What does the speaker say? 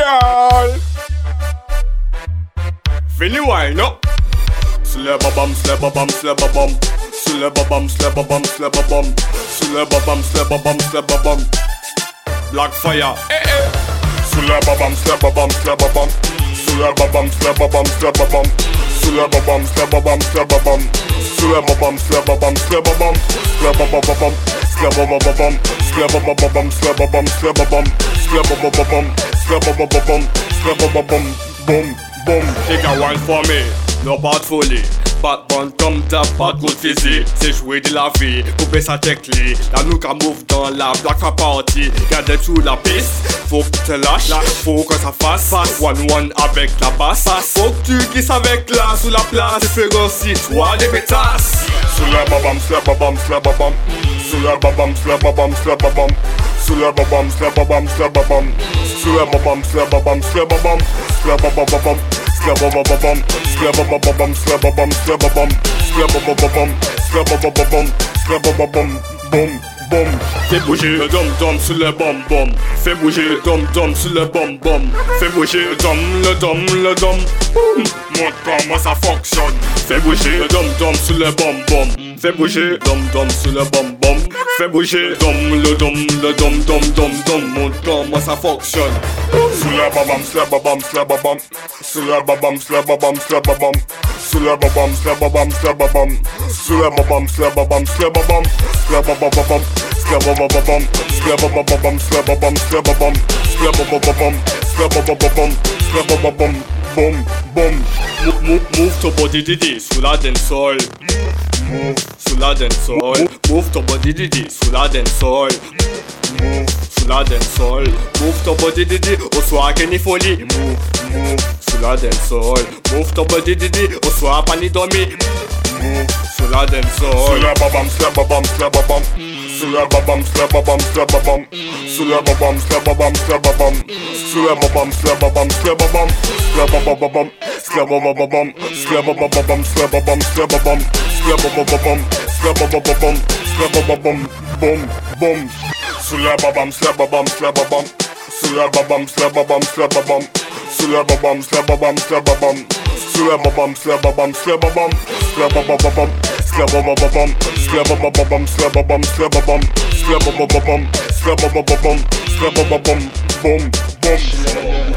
girl. Feel wine up. Slab a bum, slab a bum, slab a bum. Slab a bum, slab a bum, slab a bum. Slab a bum, slab a bum, slab a bum. Black Faya. Eh eh. A bum, slab a bum, slab a bum. Slab a bum, slab a bum, slab a bum. Slab a bum, slab a bum, slab a bum. Slab a bum, slab a bum, slab a bum. Slab a bum, slab a bum, Slabababam, bad comme t'as pas de physique C'est jouer de la vie, couper sa clé La nous move dans la black fa party Garde tout la piste, faut que. Faut que ça fasse, One one avec la basse Faut que tu glisses avec la sous la place C'est toi des pétasses Slababam, slababam, slababam slap babam, slap babam Sous la babam, slap babam, slap babam Sous la babam, slap babam, slap babam bum. Fais bouger le dom dom sur le bum bum. Fais bouger le dom dom sur le bum bum. Fais bouger le dom le dom le dom. Boum. Montre comment ça fonctionne. Fais bouger le dom dom sur le bum bum. Fais bouger le dom dom sur le bum bum. Fais bouger le dom le dom le dom dom dom dom. Montre comment ça fonctionne. Sur le babam, sur le babam, sur le babam. Sur le babam, sur le babam, sur le babam. Sur le babam, sur le babam, sur le babam. Sur le babam, sur le babam, sur le babam. Sur le babam, Slab a bum bum bum, slab a bum bum bum, slab a bum, slab a bum, slab a bum bum bum, slab a bum bum bum, slab a bum bum bum bum. Move move move to body didi sous la dancehall. Move sous la dancehall. Move to body didi sous la dancehall. Move sous la dancehall. Move to body didi au soir qu'est ni folie. Move move la dancehall. Move to body didi au soir pas ni dormi. Move sous la la babam, a bum. Sous la babam, slab a bum, slab a bum. Sous la babam, slab a bum, slab a bum. Sous la babam, slab a bum, slab a bum. Slab a bum, bum, slab a bum, bum. Slab a bum, bum, slab a bum, slab a bum. Slab a bum, bum, slab a bum, bum. Slab a bum, bum, bum. Sous la babam, slab a bum, slab a bum. Sous la babam, slab a bum, slab a bum. Sous la babam, slab a bum, slab a bum. Sous la babam, slab a bum, slab a bum. Slab a bum, bum. Slab a bum, bum. Slab a bum, bum. Slab a bum, slab a bum. Slab a bum, bum. Slab a bum, bum. Slab a bum, bum. Bum, bum.